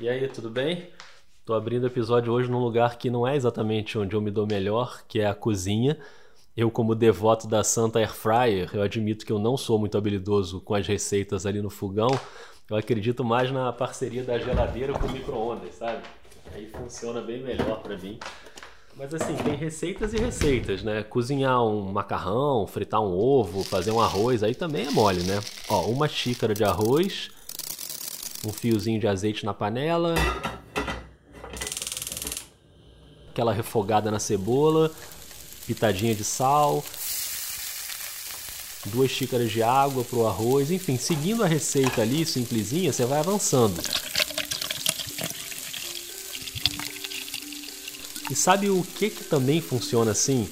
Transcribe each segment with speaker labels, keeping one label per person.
Speaker 1: E aí, tudo bem? Tô abrindo o episódio hoje num lugar que não é exatamente onde eu me dou melhor, que é a cozinha. Eu, como devoto da Santa Air Fryer, eu admito que eu não sou muito habilidoso com as receitas ali no fogão. Eu acredito mais na parceria da geladeira com o micro-ondas, sabe? Aí funciona bem melhor para mim. Mas assim, tem receitas e receitas, né? Cozinhar um macarrão, fritar um ovo, fazer um arroz, aí também é mole, né? Ó, uma xícara de arroz, um fiozinho de azeite na panela, aquela refogada na cebola, pitadinha de sal, duas xícaras de água para o arroz, enfim, seguindo a receita ali, simplesinha, você vai avançando. E sabe o que, que também funciona assim?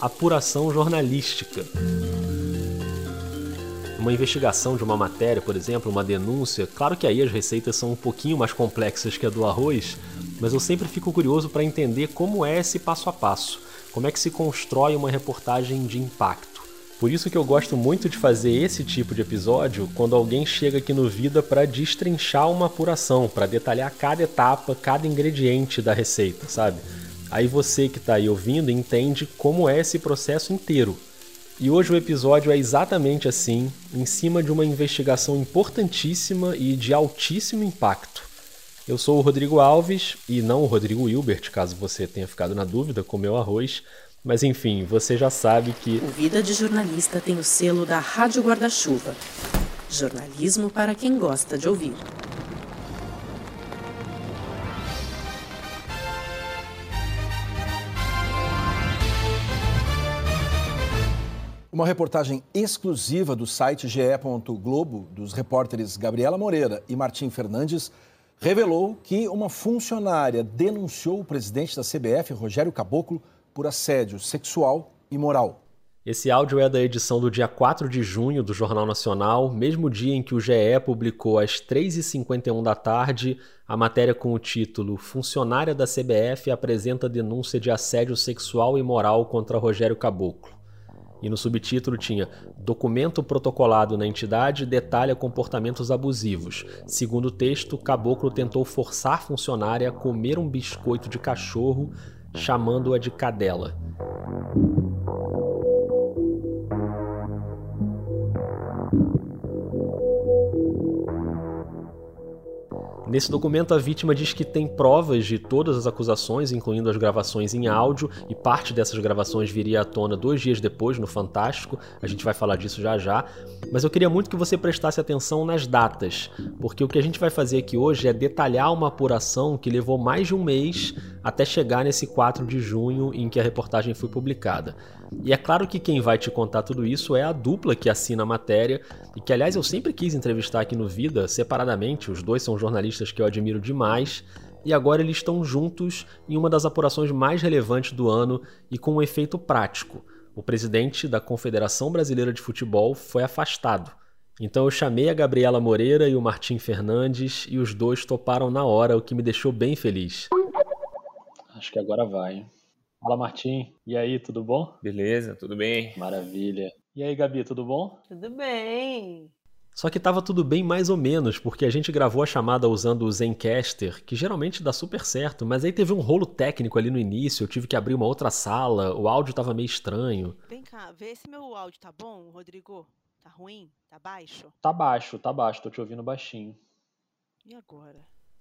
Speaker 1: Apuração jornalística uma investigação de uma matéria, por exemplo, uma denúncia, claro que aí as receitas são um pouquinho mais complexas que a do arroz, mas eu sempre fico curioso para entender como é esse passo a passo, como é que se constrói uma reportagem de impacto. Por isso que eu gosto muito de fazer esse tipo de episódio quando alguém chega aqui no Vida para destrinchar uma apuração, para detalhar cada etapa, cada ingrediente da receita, sabe? Aí você que está aí ouvindo entende como é esse processo inteiro. E hoje o episódio é exatamente assim, em cima de uma investigação importantíssima e de altíssimo impacto. Eu sou o Rodrigo Alves e não o Rodrigo Hilbert, caso você tenha ficado na dúvida com meu arroz. Mas enfim, você já sabe que.
Speaker 2: O Vida de Jornalista tem o selo da Rádio Guarda-Chuva. Jornalismo para quem gosta de ouvir.
Speaker 3: Uma reportagem exclusiva do site GE. Globo, dos repórteres Gabriela Moreira e Martim Fernandes, revelou que uma funcionária denunciou o presidente da CBF, Rogério Caboclo, por assédio sexual e moral.
Speaker 1: Esse áudio é da edição do dia 4 de junho do Jornal Nacional, mesmo dia em que o GE publicou às 3h51 da tarde a matéria com o título Funcionária da CBF apresenta denúncia de assédio sexual e moral contra Rogério Caboclo. E no subtítulo tinha: Documento protocolado na entidade detalha comportamentos abusivos. Segundo o texto, Caboclo tentou forçar funcionária a comer um biscoito de cachorro, chamando-a de cadela. Nesse documento, a vítima diz que tem provas de todas as acusações, incluindo as gravações em áudio, e parte dessas gravações viria à tona dois dias depois no Fantástico. A gente vai falar disso já já. Mas eu queria muito que você prestasse atenção nas datas, porque o que a gente vai fazer aqui hoje é detalhar uma apuração que levou mais de um mês até chegar nesse 4 de junho em que a reportagem foi publicada. E é claro que quem vai te contar tudo isso é a dupla que assina a matéria, e que, aliás, eu sempre quis entrevistar aqui no Vida, separadamente. Os dois são jornalistas que eu admiro demais, e agora eles estão juntos em uma das apurações mais relevantes do ano e com um efeito prático. O presidente da Confederação Brasileira de Futebol foi afastado. Então eu chamei a Gabriela Moreira e o Martim Fernandes e os dois toparam na hora, o que me deixou bem feliz. Acho que agora vai. Fala, Martim. E aí, tudo bom?
Speaker 4: Beleza, tudo bem?
Speaker 1: Maravilha. E aí, Gabi, tudo bom?
Speaker 5: Tudo bem.
Speaker 1: Só que tava tudo bem mais ou menos, porque a gente gravou a chamada usando o Zencaster, que geralmente dá super certo, mas aí teve um rolo técnico ali no início, eu tive que abrir uma outra sala, o áudio tava meio estranho.
Speaker 5: Vem cá, vê se meu áudio tá bom, Rodrigo. Tá ruim? Tá baixo?
Speaker 1: Tá baixo, tá baixo, tô te ouvindo baixinho.
Speaker 5: E agora?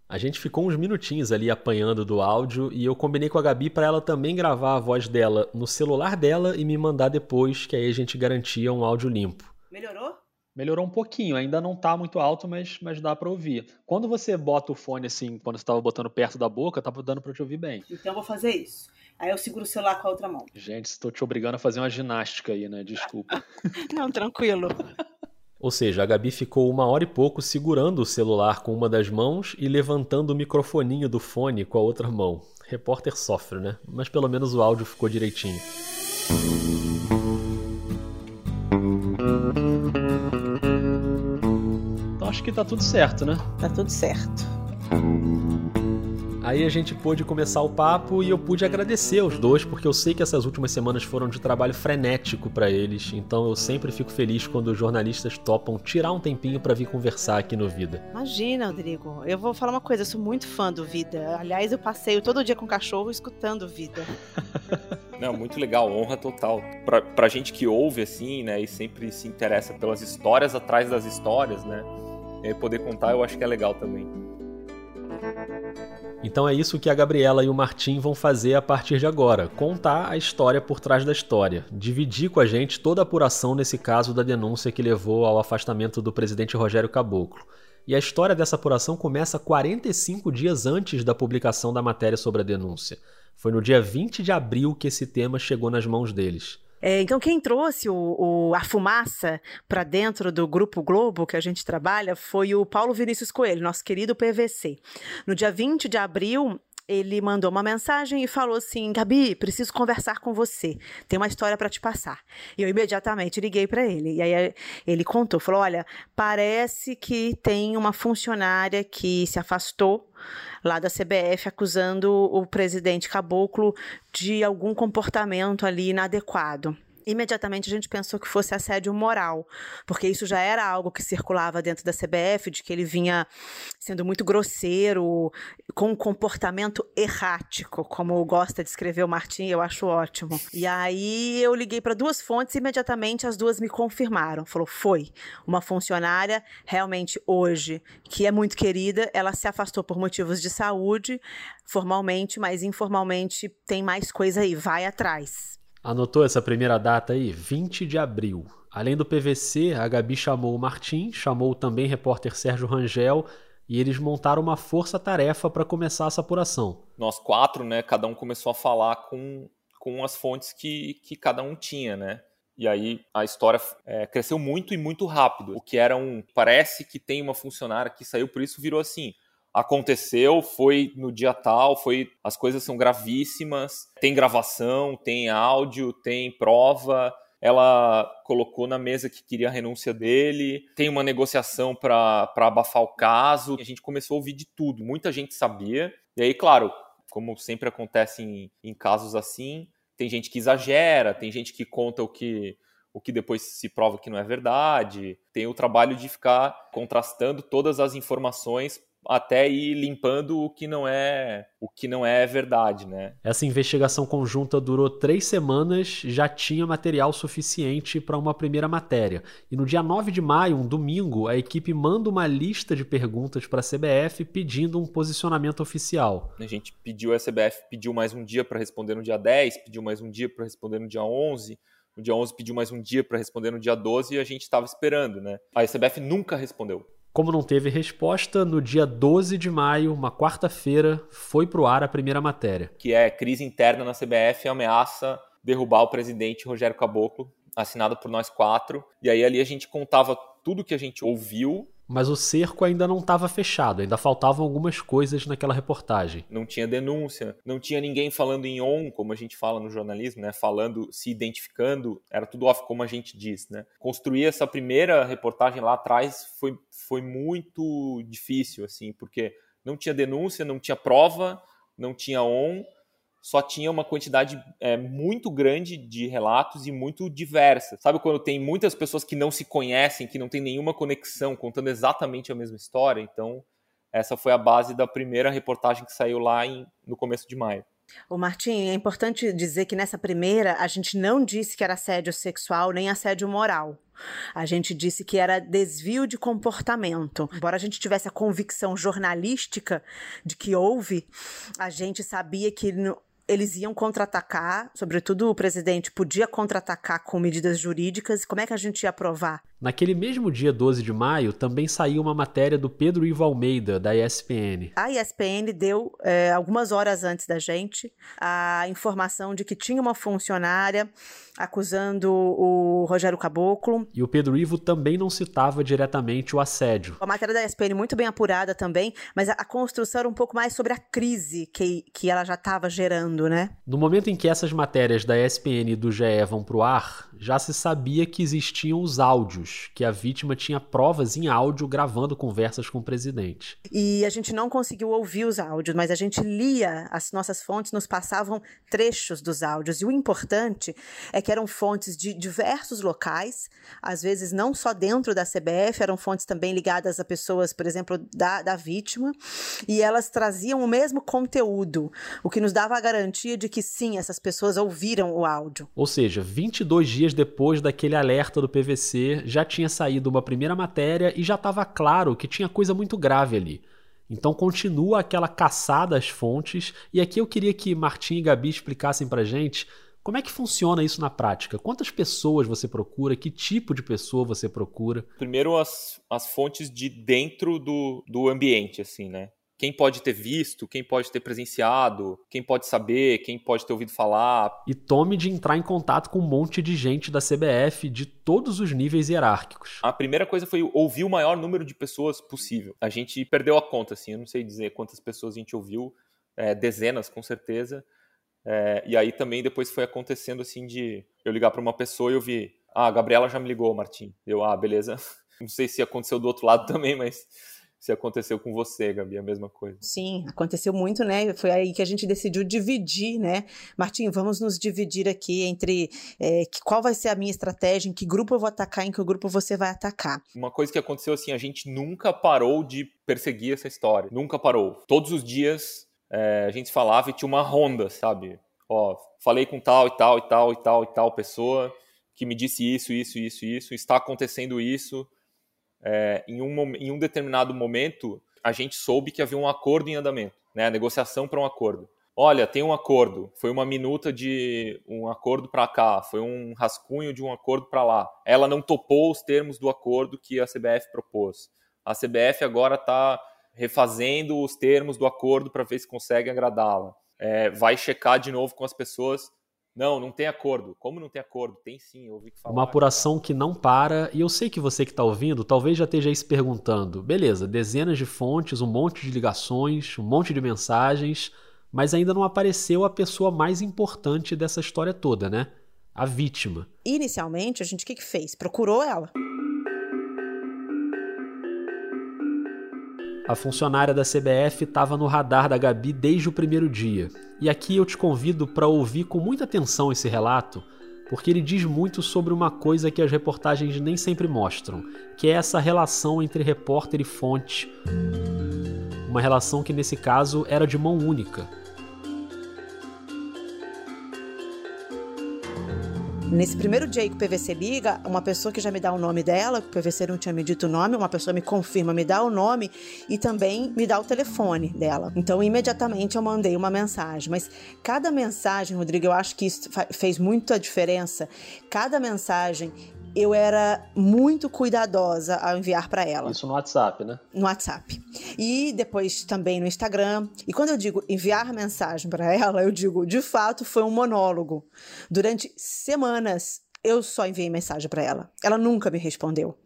Speaker 1: A gente ficou uns minutinhos ali apanhando do áudio e eu combinei com a Gabi para ela também gravar a voz dela no celular dela e me mandar depois, que aí a gente garantia um áudio limpo.
Speaker 5: Melhorou?
Speaker 1: Melhorou um pouquinho, ainda não tá muito alto, mas, mas dá para ouvir. Quando você bota o fone assim, quando você tava botando perto da boca, tava dando para te ouvir bem.
Speaker 5: Então eu vou fazer isso. Aí eu seguro o celular com a outra mão.
Speaker 1: Gente, estou te obrigando a fazer uma ginástica aí, né? Desculpa.
Speaker 5: não, tranquilo.
Speaker 1: Ou seja, a Gabi ficou uma hora e pouco segurando o celular com uma das mãos e levantando o microfoninho do fone com a outra mão. Repórter sofre, né? Mas pelo menos o áudio ficou direitinho. Que tá tudo certo, né?
Speaker 5: Tá tudo certo.
Speaker 1: Aí a gente pôde começar o papo e eu pude agradecer aos dois, porque eu sei que essas últimas semanas foram de trabalho frenético para eles, então eu sempre fico feliz quando os jornalistas topam tirar um tempinho para vir conversar aqui no Vida.
Speaker 5: Imagina, Rodrigo. Eu vou falar uma coisa, eu sou muito fã do Vida. Aliás, eu passeio todo dia com o cachorro escutando Vida.
Speaker 4: Não, muito legal, honra total. Pra, pra gente que ouve, assim, né, e sempre se interessa pelas histórias atrás das histórias, né, e poder contar eu acho que é legal também.
Speaker 1: Então é isso que a Gabriela e o Martim vão fazer a partir de agora: contar a história por trás da história, dividir com a gente toda a apuração nesse caso da denúncia que levou ao afastamento do presidente Rogério Caboclo. E a história dessa apuração começa 45 dias antes da publicação da matéria sobre a denúncia. Foi no dia 20 de abril que esse tema chegou nas mãos deles.
Speaker 6: É, então, quem trouxe o, o, a fumaça para dentro do Grupo Globo, que a gente trabalha, foi o Paulo Vinícius Coelho, nosso querido PVC. No dia 20 de abril, ele mandou uma mensagem e falou assim: Gabi, preciso conversar com você. Tem uma história para te passar. E eu imediatamente liguei para ele. E aí ele contou: falou, olha, parece que tem uma funcionária que se afastou lá da CBF acusando o presidente Caboclo de algum comportamento ali inadequado imediatamente a gente pensou que fosse assédio moral, porque isso já era algo que circulava dentro da CBF, de que ele vinha sendo muito grosseiro, com um comportamento errático, como gosta de escrever o Martim, eu acho ótimo. E aí eu liguei para duas fontes e imediatamente as duas me confirmaram. Falou: foi uma funcionária realmente hoje que é muito querida, ela se afastou por motivos de saúde, formalmente, mas informalmente tem mais coisa aí, vai atrás.
Speaker 1: Anotou essa primeira data aí? 20 de abril. Além do PVC, a Gabi chamou o Martim, chamou também o repórter Sérgio Rangel e eles montaram uma força-tarefa para começar essa apuração.
Speaker 4: Nós quatro, né, cada um começou a falar com, com as fontes que, que cada um tinha, né? E aí a história é, cresceu muito e muito rápido. O que era um. Parece que tem uma funcionária que saiu, por isso virou assim aconteceu, foi no dia tal, foi as coisas são gravíssimas, tem gravação, tem áudio, tem prova. Ela colocou na mesa que queria a renúncia dele, tem uma negociação para abafar o caso. A gente começou a ouvir de tudo, muita gente sabia. E aí, claro, como sempre acontece em, em casos assim, tem gente que exagera, tem gente que conta o que o que depois se prova que não é verdade. Tem o trabalho de ficar contrastando todas as informações até ir limpando o que não é o que não é verdade, né?
Speaker 1: Essa investigação conjunta durou três semanas, já tinha material suficiente para uma primeira matéria. E no dia 9 de maio, um domingo, a equipe manda uma lista de perguntas para a CBF pedindo um posicionamento oficial.
Speaker 4: A gente pediu, a CBF pediu mais um dia para responder no dia 10, pediu mais um dia para responder no dia 11. No dia 11 pediu mais um dia para responder no dia 12 e a gente estava esperando, né? A CBF nunca respondeu.
Speaker 1: Como não teve resposta, no dia 12 de maio, uma quarta-feira, foi para o ar a primeira matéria.
Speaker 4: Que é crise interna na CBF ameaça derrubar o presidente Rogério Caboclo, assinado por nós quatro. E aí ali a gente contava tudo que a gente ouviu
Speaker 1: mas o cerco ainda não estava fechado, ainda faltavam algumas coisas naquela reportagem.
Speaker 4: Não tinha denúncia, não tinha ninguém falando em on, como a gente fala no jornalismo, né? Falando, se identificando, era tudo off, como a gente diz, né? Construir essa primeira reportagem lá atrás foi, foi muito difícil, assim, porque não tinha denúncia, não tinha prova, não tinha on, só tinha uma quantidade é, muito grande de relatos e muito diversa. Sabe quando tem muitas pessoas que não se conhecem, que não tem nenhuma conexão, contando exatamente a mesma história? Então, essa foi a base da primeira reportagem que saiu lá em, no começo de maio.
Speaker 6: O Martim, é importante dizer que nessa primeira a gente não disse que era assédio sexual nem assédio moral. A gente disse que era desvio de comportamento. Embora a gente tivesse a convicção jornalística de que houve, a gente sabia que eles iam contra-atacar, sobretudo o presidente podia contra-atacar com medidas jurídicas. Como é que a gente ia aprovar?
Speaker 1: Naquele mesmo dia 12 de maio, também saiu uma matéria do Pedro Ivo Almeida, da ESPN.
Speaker 6: A ESPN deu, é, algumas horas antes da gente, a informação de que tinha uma funcionária acusando o Rogério Caboclo.
Speaker 1: E o Pedro Ivo também não citava diretamente o assédio.
Speaker 6: A matéria da ESPN muito bem apurada também, mas a, a construção era um pouco mais sobre a crise que, que ela já estava gerando, né?
Speaker 1: No momento em que essas matérias da ESPN e do GE vão pro ar, já se sabia que existiam os áudios anos que a vítima tinha provas em áudio gravando conversas com o presidente.
Speaker 6: E a gente não conseguiu ouvir os áudios, mas a gente lia, as nossas fontes nos passavam trechos dos áudios. E o importante é que eram fontes de diversos locais, às vezes não só dentro da CBF, eram fontes também ligadas a pessoas, por exemplo, da, da vítima, e elas traziam o mesmo conteúdo, o que nos dava a garantia de que sim, essas pessoas ouviram o áudio.
Speaker 1: Ou seja, 22 dias depois daquele alerta do PVC, já tinha saído uma primeira matéria e já estava claro que tinha coisa muito grave ali. Então continua aquela caçada às fontes, e aqui eu queria que Martim e Gabi explicassem pra gente como é que funciona isso na prática? Quantas pessoas você procura? Que tipo de pessoa você procura?
Speaker 4: Primeiro, as, as fontes de dentro do, do ambiente, assim, né? Quem pode ter visto, quem pode ter presenciado, quem pode saber, quem pode ter ouvido falar.
Speaker 1: E tome de entrar em contato com um monte de gente da CBF de todos os níveis hierárquicos.
Speaker 4: A primeira coisa foi ouvir o maior número de pessoas possível. A gente perdeu a conta, assim, eu não sei dizer quantas pessoas a gente ouviu, é, dezenas com certeza. É, e aí também depois foi acontecendo assim de eu ligar para uma pessoa e ouvir, ah, a Gabriela já me ligou, Martim. Eu, ah, beleza. Não sei se aconteceu do outro lado também, mas se aconteceu com você, Gabi, a mesma coisa.
Speaker 6: Sim, aconteceu muito, né? Foi aí que a gente decidiu dividir, né? Martim, vamos nos dividir aqui entre é, qual vai ser a minha estratégia, em que grupo eu vou atacar, em que grupo você vai atacar.
Speaker 4: Uma coisa que aconteceu assim, a gente nunca parou de perseguir essa história. Nunca parou. Todos os dias é, a gente falava e tinha uma ronda, sabe? Ó, falei com tal e tal e tal e tal e tal pessoa que me disse isso, isso, isso, isso, está acontecendo isso é, em, um, em um determinado momento, a gente soube que havia um acordo em andamento, né? A negociação para um acordo. Olha, tem um acordo. Foi uma minuta de um acordo para cá, foi um rascunho de um acordo para lá. Ela não topou os termos do acordo que a CBF propôs. A CBF agora está refazendo os termos do acordo para ver se consegue agradá-la. É, vai checar de novo com as pessoas não, não tem acordo. Como não tem acordo? Tem sim, eu ouvi que falar.
Speaker 1: Uma apuração que não para, e eu sei que você que está ouvindo talvez já esteja aí se perguntando: beleza, dezenas de fontes, um monte de ligações, um monte de mensagens, mas ainda não apareceu a pessoa mais importante dessa história toda, né? A vítima.
Speaker 6: Inicialmente, a gente o que, que fez? Procurou ela.
Speaker 1: A funcionária da CBF estava no radar da Gabi desde o primeiro dia. E aqui eu te convido para ouvir com muita atenção esse relato, porque ele diz muito sobre uma coisa que as reportagens nem sempre mostram, que é essa relação entre repórter e fonte. Uma relação que nesse caso era de mão única.
Speaker 6: Nesse primeiro dia que o PVC liga, uma pessoa que já me dá o nome dela, que o PVC não tinha me dito o nome, uma pessoa me confirma, me dá o nome e também me dá o telefone dela. Então, imediatamente eu mandei uma mensagem. Mas cada mensagem, Rodrigo, eu acho que isso fez muita diferença. Cada mensagem eu era muito cuidadosa ao enviar para ela.
Speaker 1: Isso no WhatsApp, né?
Speaker 6: No WhatsApp. E depois também no Instagram. E quando eu digo enviar mensagem para ela, eu digo, de fato, foi um monólogo. Durante semanas eu só enviei mensagem para ela. Ela nunca me respondeu,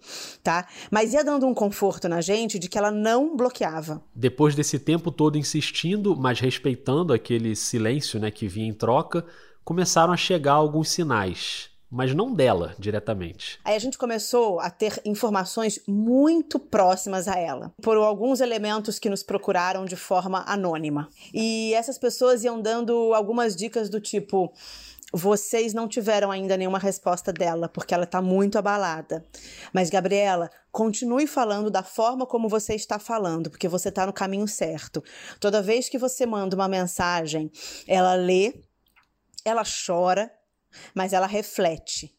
Speaker 6: tá? Mas ia dando um conforto na gente de que ela não bloqueava.
Speaker 1: Depois desse tempo todo insistindo, mas respeitando aquele silêncio, né, que vinha em troca, começaram a chegar alguns sinais mas não dela diretamente.
Speaker 6: Aí a gente começou a ter informações muito próximas a ela, por alguns elementos que nos procuraram de forma anônima. E essas pessoas iam dando algumas dicas do tipo: vocês não tiveram ainda nenhuma resposta dela, porque ela está muito abalada. Mas, Gabriela, continue falando da forma como você está falando, porque você está no caminho certo. Toda vez que você manda uma mensagem, ela lê, ela chora mas ela reflete.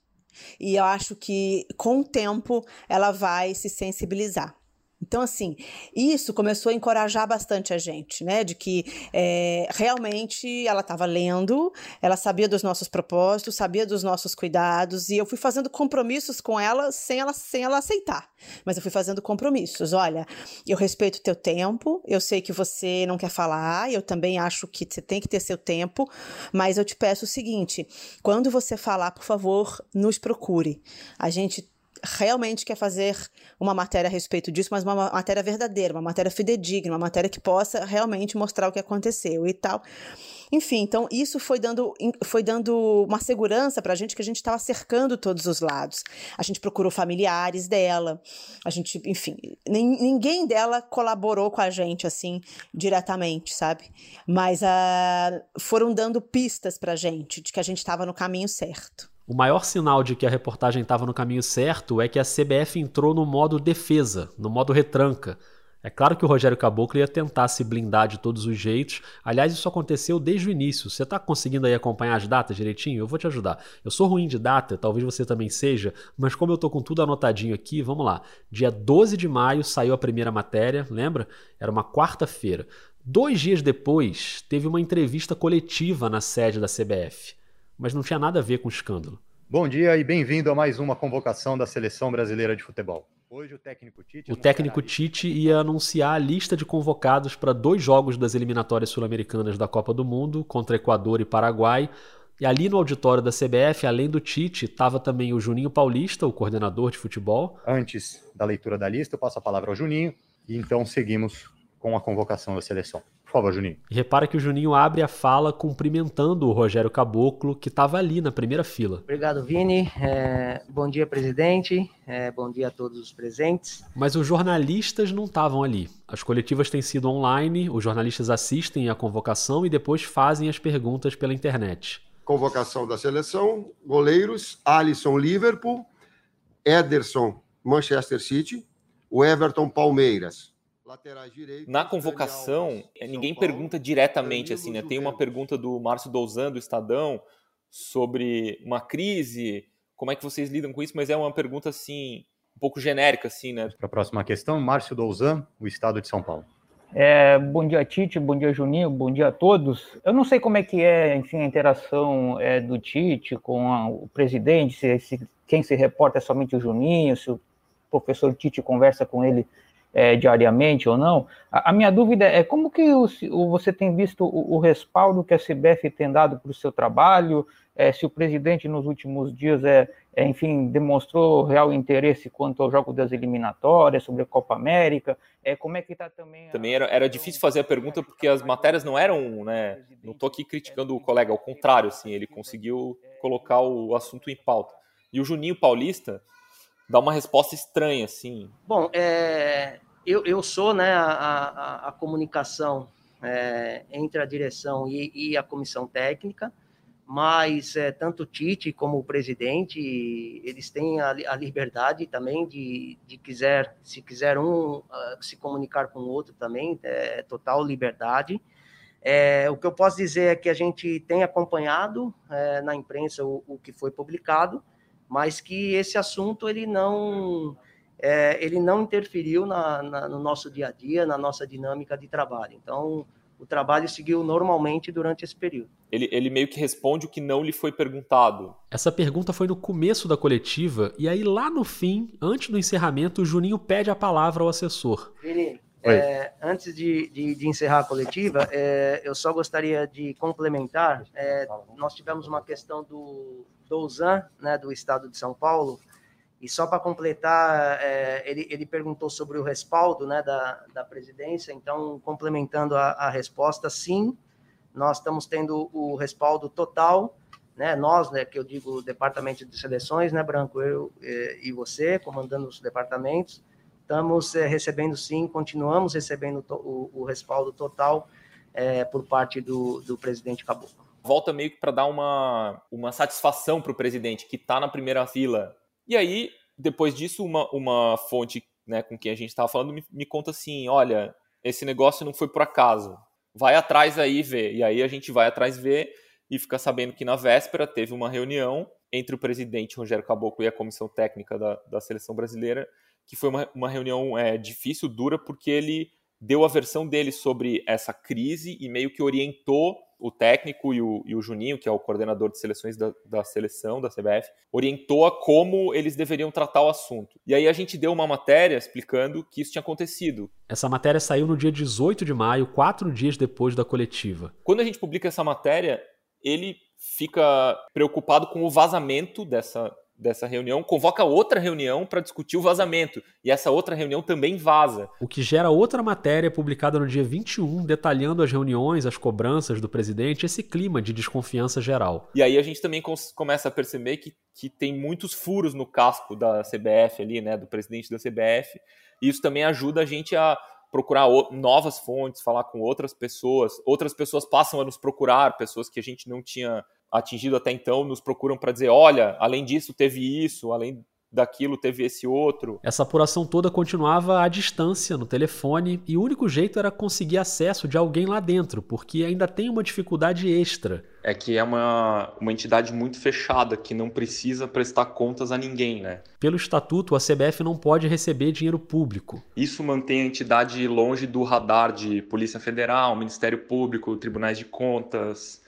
Speaker 6: E eu acho que com o tempo ela vai se sensibilizar. Então, assim, isso começou a encorajar bastante a gente, né? De que é, realmente ela estava lendo, ela sabia dos nossos propósitos, sabia dos nossos cuidados, e eu fui fazendo compromissos com ela sem ela, sem ela aceitar. Mas eu fui fazendo compromissos. Olha, eu respeito o teu tempo, eu sei que você não quer falar, eu também acho que você tem que ter seu tempo, mas eu te peço o seguinte: quando você falar, por favor, nos procure. A gente realmente quer fazer uma matéria a respeito disso, mas uma matéria verdadeira, uma matéria fidedigna, uma matéria que possa realmente mostrar o que aconteceu e tal. Enfim, então isso foi dando, foi dando uma segurança para a gente que a gente estava cercando todos os lados. A gente procurou familiares dela, a gente, enfim, ninguém dela colaborou com a gente assim diretamente, sabe? Mas uh, foram dando pistas para a gente de que a gente estava no caminho certo.
Speaker 1: O maior sinal de que a reportagem estava no caminho certo é que a CBF entrou no modo defesa, no modo retranca. É claro que o Rogério Caboclo ia tentar se blindar de todos os jeitos. Aliás, isso aconteceu desde o início. Você está conseguindo aí acompanhar as datas direitinho? Eu vou te ajudar. Eu sou ruim de data, talvez você também seja, mas como eu estou com tudo anotadinho aqui, vamos lá. Dia 12 de maio saiu a primeira matéria, lembra? Era uma quarta-feira. Dois dias depois, teve uma entrevista coletiva na sede da CBF. Mas não tinha nada a ver com o escândalo.
Speaker 7: Bom dia e bem-vindo a mais uma convocação da Seleção Brasileira de Futebol.
Speaker 1: Hoje o técnico Tite. O técnico Tite ia anunciar a lista de convocados para dois jogos das eliminatórias sul-americanas da Copa do Mundo contra Equador e Paraguai. E ali no auditório da CBF, além do Tite, estava também o Juninho Paulista, o coordenador de futebol.
Speaker 7: Antes da leitura da lista, eu passo a palavra ao Juninho e então seguimos com a convocação da seleção. Por favor, Juninho.
Speaker 1: E repara que o Juninho abre a fala cumprimentando o Rogério Caboclo, que estava ali na primeira fila.
Speaker 8: Obrigado, Vini. É, bom dia, presidente. É, bom dia a todos os presentes.
Speaker 1: Mas os jornalistas não estavam ali. As coletivas têm sido online, os jornalistas assistem à convocação e depois fazem as perguntas pela internet.
Speaker 9: Convocação da seleção: goleiros, Alisson, Liverpool, Ederson, Manchester City, o Everton, Palmeiras.
Speaker 4: Na convocação, ninguém pergunta diretamente assim, né? Tem uma pergunta do Márcio Douzan, do Estadão, sobre uma crise, como é que vocês lidam com isso, mas é uma pergunta assim, um pouco genérica, assim, né?
Speaker 7: Para a próxima questão, Márcio Douzan, o Estado de São Paulo.
Speaker 10: É, bom dia, Tite, bom dia, Juninho, bom dia a todos. Eu não sei como é que é, enfim, a interação é, do Tite com a, o presidente, se, se, quem se reporta é somente o Juninho, se o professor Tite conversa com ele é, diariamente ou não. A, a, minha dúvida é como que o, o, você tem visto o, o, respaldo que a CBF tem dado para o seu trabalho, é, se o presidente nos últimos dias, é, é, enfim, demonstrou real interesse quanto ao jogo das eliminatórias, sobre a Copa América, é, como é que está também...
Speaker 4: A... Também era, era difícil fazer a pergunta porque as matérias não eram, né, não estou aqui criticando o colega, ao contrário, assim, ele conseguiu colocar o assunto em pauta. E o Juninho Paulista, dá uma resposta estranha, assim.
Speaker 8: Bom, é, eu, eu sou né, a, a, a comunicação é, entre a direção e, e, a comissão técnica, mas é, tanto o Tite como o presidente, eles têm a, a liberdade também de, de quiser, se quiser um uh, se comunicar com o outro também, é total liberdade. É, o que eu posso dizer é que a gente tem acompanhado é, na imprensa o, o que foi publicado, mas que esse assunto ele não é, ele não interferiu na, na, no nosso dia a dia, na nossa dinâmica de trabalho. Então, o trabalho seguiu normalmente durante esse período.
Speaker 4: Ele, ele, meio que responde o que não lhe foi perguntado.
Speaker 1: Essa pergunta foi no começo da coletiva, e aí lá no fim, antes do encerramento, o Juninho pede a palavra ao assessor.
Speaker 8: Vini, é, antes de, de, de, encerrar a coletiva, é, eu só gostaria de complementar. É, nós tivemos uma questão do, Douzan, né, do estado de São Paulo, e só para completar, é, ele, ele perguntou sobre o respaldo né, da, da presidência, então, complementando a, a resposta, sim, nós estamos tendo o respaldo total, né, nós, né, que eu digo o departamento de seleções, né, Branco, eu e, e você, comandando os departamentos, estamos é, recebendo sim, continuamos recebendo to, o, o, respaldo total é, por parte do, do presidente Caboclo
Speaker 4: volta meio que para dar uma, uma satisfação para o presidente que está na primeira fila. E aí, depois disso, uma, uma fonte né, com quem a gente estava falando me, me conta assim: olha, esse negócio não foi por acaso. Vai atrás aí ver. E aí a gente vai atrás ver e fica sabendo que na véspera teve uma reunião entre o presidente Rogério Caboclo e a comissão técnica da, da seleção brasileira, que foi uma, uma reunião é, difícil, dura, porque ele deu a versão dele sobre essa crise e meio que orientou o técnico e o, e o Juninho, que é o coordenador de seleções da, da seleção, da CBF, orientou a como eles deveriam tratar o assunto. E aí a gente deu uma matéria explicando que isso tinha acontecido.
Speaker 1: Essa matéria saiu no dia 18 de maio, quatro dias depois da coletiva.
Speaker 4: Quando a gente publica essa matéria, ele fica preocupado com o vazamento dessa, dessa reunião, convoca outra reunião para discutir o vazamento. E essa outra reunião também vaza.
Speaker 1: O que gera outra matéria publicada no dia 21, detalhando as reuniões, as cobranças do presidente, esse clima de desconfiança geral.
Speaker 4: E aí a gente também começa a perceber que, que tem muitos furos no casco da CBF ali, né, do presidente da CBF. E isso também ajuda a gente a procurar novas fontes, falar com outras pessoas. Outras pessoas passam a nos procurar, pessoas que a gente não tinha atingido até então, nos procuram para dizer: olha, além disso, teve isso, além daquilo teve esse outro.
Speaker 1: Essa apuração toda continuava à distância, no telefone, e o único jeito era conseguir acesso de alguém lá dentro, porque ainda tem uma dificuldade extra.
Speaker 4: É que é uma, uma entidade muito fechada, que não precisa prestar contas a ninguém, né?
Speaker 1: Pelo estatuto, a CBF não pode receber dinheiro público.
Speaker 4: Isso mantém a entidade longe do radar de Polícia Federal, Ministério Público, Tribunais de Contas.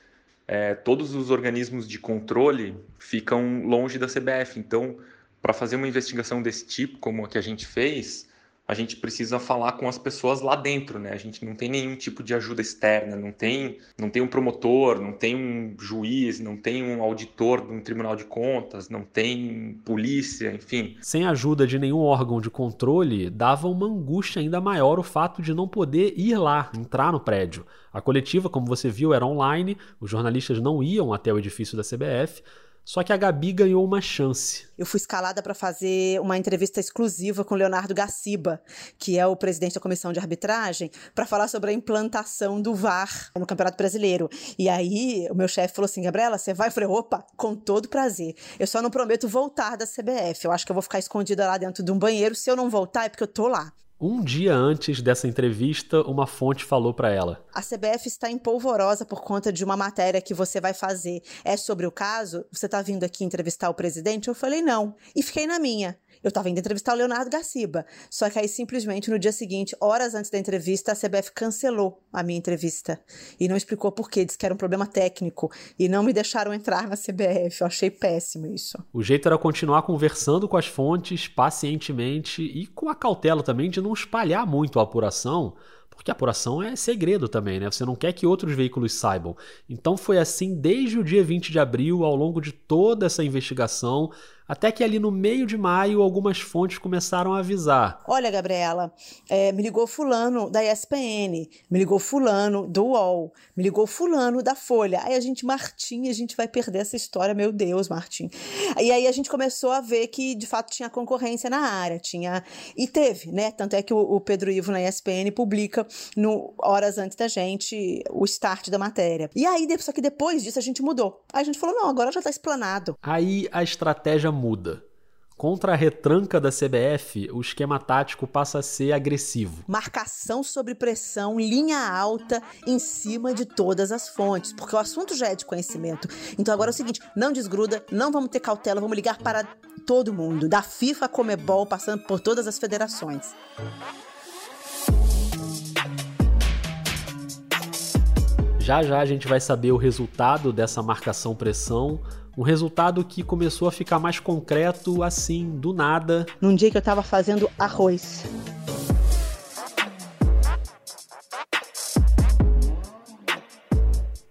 Speaker 4: É, todos os organismos de controle ficam longe da CBF. Então, para fazer uma investigação desse tipo, como a que a gente fez, a gente precisa falar com as pessoas lá dentro, né? A gente não tem nenhum tipo de ajuda externa, não tem, não tem um promotor, não tem um juiz, não tem um auditor de um tribunal de contas, não tem polícia, enfim.
Speaker 1: Sem ajuda de nenhum órgão de controle, dava uma angústia ainda maior o fato de não poder ir lá, entrar no prédio. A coletiva, como você viu, era online, os jornalistas não iam até o edifício da CBF, só que a Gabi ganhou uma chance.
Speaker 6: Eu fui escalada para fazer uma entrevista exclusiva com Leonardo Gaciba, que é o presidente da comissão de arbitragem, para falar sobre a implantação do VAR no Campeonato Brasileiro. E aí, o meu chefe falou assim: Gabriela, você vai? Eu falei: opa, com todo prazer. Eu só não prometo voltar da CBF. Eu acho que eu vou ficar escondida lá dentro de um banheiro. Se eu não voltar, é porque eu tô lá.
Speaker 1: Um dia antes dessa entrevista, uma fonte falou para ela:
Speaker 6: A CBF está empolvorosa por conta de uma matéria que você vai fazer. É sobre o caso? Você está vindo aqui entrevistar o presidente? Eu falei: não. E fiquei na minha. Eu estava indo entrevistar o Leonardo Gaciba. Só que aí, simplesmente, no dia seguinte, horas antes da entrevista, a CBF cancelou a minha entrevista. E não explicou por quê. Disse que era um problema técnico. E não me deixaram entrar na CBF. Eu achei péssimo isso.
Speaker 1: O jeito era continuar conversando com as fontes pacientemente e com a cautela também de não espalhar muito a apuração porque a apuração é segredo também, né? Você não quer que outros veículos saibam. Então foi assim desde o dia 20 de abril, ao longo de toda essa investigação, até que ali no meio de maio, algumas fontes começaram a avisar.
Speaker 6: Olha, Gabriela, é, me ligou fulano da ESPN, me ligou fulano do UOL, me ligou fulano da Folha. Aí a gente, Martim, a gente vai perder essa história, meu Deus, Martim. E aí a gente começou a ver que, de fato, tinha concorrência na área, tinha... E teve, né? Tanto é que o, o Pedro Ivo na ESPN publica, no, horas antes da gente, o start da matéria. E aí, só que depois disso, a gente mudou. Aí a gente falou, não, agora já tá explanado.
Speaker 1: Aí a estratégia muda. Contra a retranca da CBF, o esquema tático passa a ser agressivo.
Speaker 6: Marcação sobre pressão, linha alta, em cima de todas as fontes, porque o assunto já é de conhecimento. Então agora é o seguinte: não desgruda, não vamos ter cautela, vamos ligar para todo mundo, da FIFA Comebol, passando por todas as federações.
Speaker 1: Já já a gente vai saber o resultado dessa marcação-pressão um resultado que começou a ficar mais concreto assim, do nada.
Speaker 6: Num dia que eu estava fazendo arroz.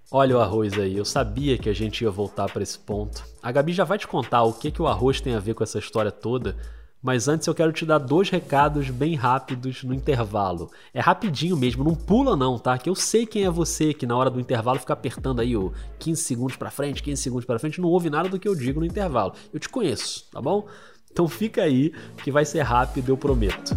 Speaker 1: Olha o arroz aí, eu sabia que a gente ia voltar para esse ponto. A Gabi já vai te contar o que, que o arroz tem a ver com essa história toda, mas antes eu quero te dar dois recados bem rápidos no intervalo. É rapidinho mesmo, não pula não, tá? Que eu sei quem é você que na hora do intervalo fica apertando aí o 15 segundos para frente, 15 segundos para frente, não ouve nada do que eu digo no intervalo. Eu te conheço, tá bom? Então fica aí que vai ser rápido, eu prometo.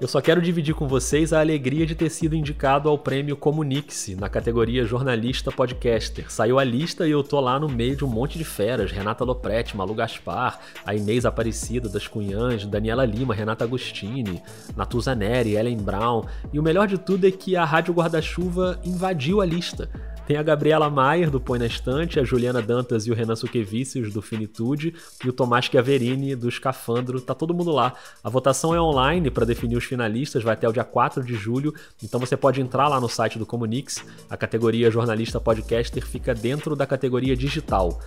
Speaker 1: Eu só quero dividir com vocês a alegria de ter sido indicado ao prêmio Comunique-se na categoria Jornalista Podcaster. Saiu a lista e eu tô lá no meio de um monte de feras: Renata Lopretti, Malu Gaspar, a Inês Aparecida das Cunhãs, Daniela Lima, Renata Agostini, Natuza Neri, Ellen Brown. E o melhor de tudo é que a Rádio Guarda-Chuva invadiu a lista. Tem a Gabriela Maier, do Põe na Estante, a Juliana Dantas e o Renan Suquevicius, do Finitude, e o Tomás Chiaverini, do Escafandro. Tá todo mundo lá. A votação é online para definir os finalistas, vai até o dia 4 de julho, então você pode entrar lá no site do Comunix. A categoria Jornalista Podcaster fica dentro da categoria Digital.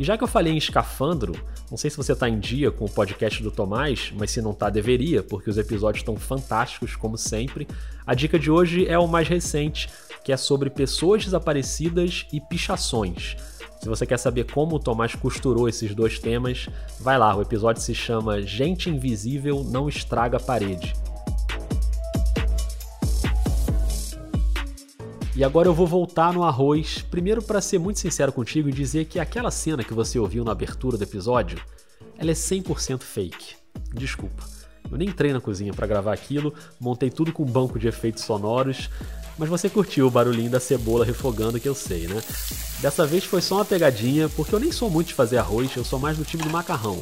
Speaker 1: E já que eu falei em escafandro, não sei se você está em dia com o podcast do Tomás, mas se não tá, deveria, porque os episódios estão fantásticos, como sempre. A dica de hoje é o mais recente, que é sobre pessoas desaparecidas e pichações. Se você quer saber como o Tomás costurou esses dois temas, vai lá, o episódio se chama Gente Invisível Não Estraga a Parede. E agora eu vou voltar no arroz, primeiro para ser muito sincero contigo e dizer que aquela cena que você ouviu na abertura do episódio, ela é 100% fake. Desculpa. Eu nem entrei na cozinha para gravar aquilo, montei tudo com um banco de efeitos sonoros, mas você curtiu o barulhinho da cebola refogando que eu sei, né? Dessa vez foi só uma pegadinha, porque eu nem sou muito de fazer arroz, eu sou mais do time do macarrão.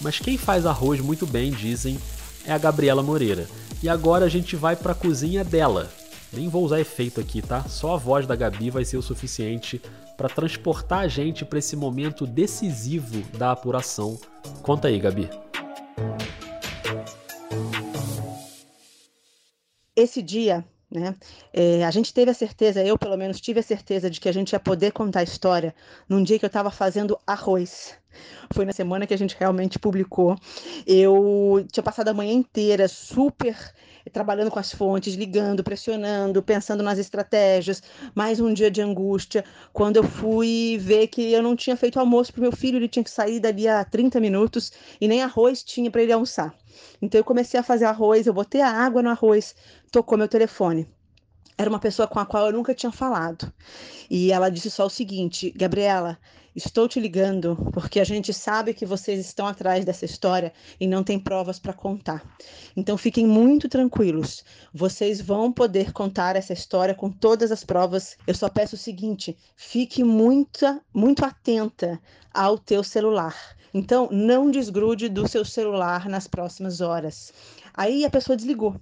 Speaker 1: Mas quem faz arroz muito bem, dizem, é a Gabriela Moreira. E agora a gente vai para a cozinha dela. Nem vou usar efeito aqui, tá? Só a voz da Gabi vai ser o suficiente para transportar a gente para esse momento decisivo da apuração. Conta aí, Gabi.
Speaker 6: Esse dia né? É, a gente teve a certeza, eu pelo menos tive a certeza de que a gente ia poder contar a história num dia que eu estava fazendo arroz. Foi na semana que a gente realmente publicou. Eu tinha passado a manhã inteira super trabalhando com as fontes, ligando, pressionando, pensando nas estratégias. Mais um dia de angústia. Quando eu fui ver que eu não tinha feito almoço para meu filho, ele tinha que sair dali a 30 minutos e nem arroz tinha para ele almoçar. Então eu comecei a fazer arroz, eu botei a água no arroz, tocou meu telefone. Era uma pessoa com a qual eu nunca tinha falado. E ela disse só o seguinte: Gabriela, estou te ligando porque a gente sabe que vocês estão atrás dessa história e não tem provas para contar. Então fiquem muito tranquilos. Vocês vão poder contar essa história com todas as provas. Eu só peço o seguinte: fique muito, muito atenta ao teu celular. Então, não desgrude do seu celular nas próximas horas. Aí a pessoa desligou.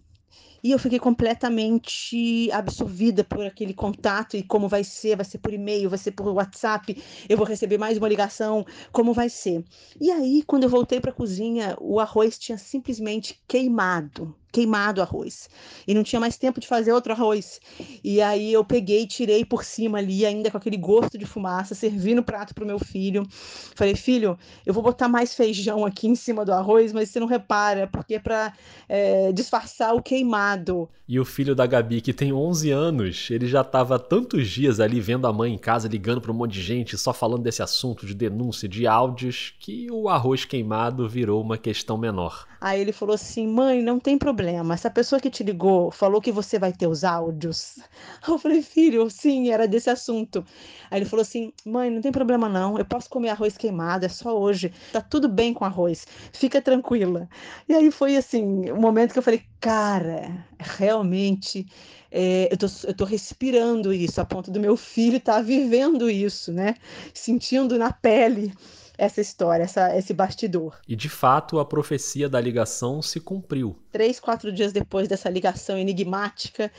Speaker 6: E eu fiquei completamente absorvida por aquele contato e como vai ser, vai ser por e-mail, vai ser por WhatsApp, eu vou receber mais uma ligação, como vai ser. E aí, quando eu voltei para a cozinha, o arroz tinha simplesmente queimado queimado o arroz. E não tinha mais tempo de fazer outro arroz. E aí eu peguei, tirei por cima ali, ainda com aquele gosto de fumaça, servi no prato pro meu filho. Falei, filho, eu vou botar mais feijão aqui em cima do arroz, mas você não repara, porque é pra é, disfarçar o queimado.
Speaker 1: E o filho da Gabi, que tem 11 anos, ele já tava tantos dias ali vendo a mãe em casa, ligando para um monte de gente, só falando desse assunto de denúncia, de áudios, que o arroz queimado virou uma questão menor.
Speaker 6: Aí ele falou assim: mãe, não tem problema. Essa pessoa que te ligou falou que você vai ter os áudios. Eu falei: filho, sim, era desse assunto. Aí ele falou assim: mãe, não tem problema não. Eu posso comer arroz queimado, é só hoje. Tá tudo bem com arroz. Fica tranquila. E aí foi assim: o um momento que eu falei: cara, realmente. É, eu, tô, eu tô respirando isso, a ponto do meu filho estar tá vivendo isso, né? Sentindo na pele essa história, essa, esse bastidor.
Speaker 1: E de fato a profecia da ligação se cumpriu.
Speaker 6: Três, quatro dias depois dessa ligação enigmática,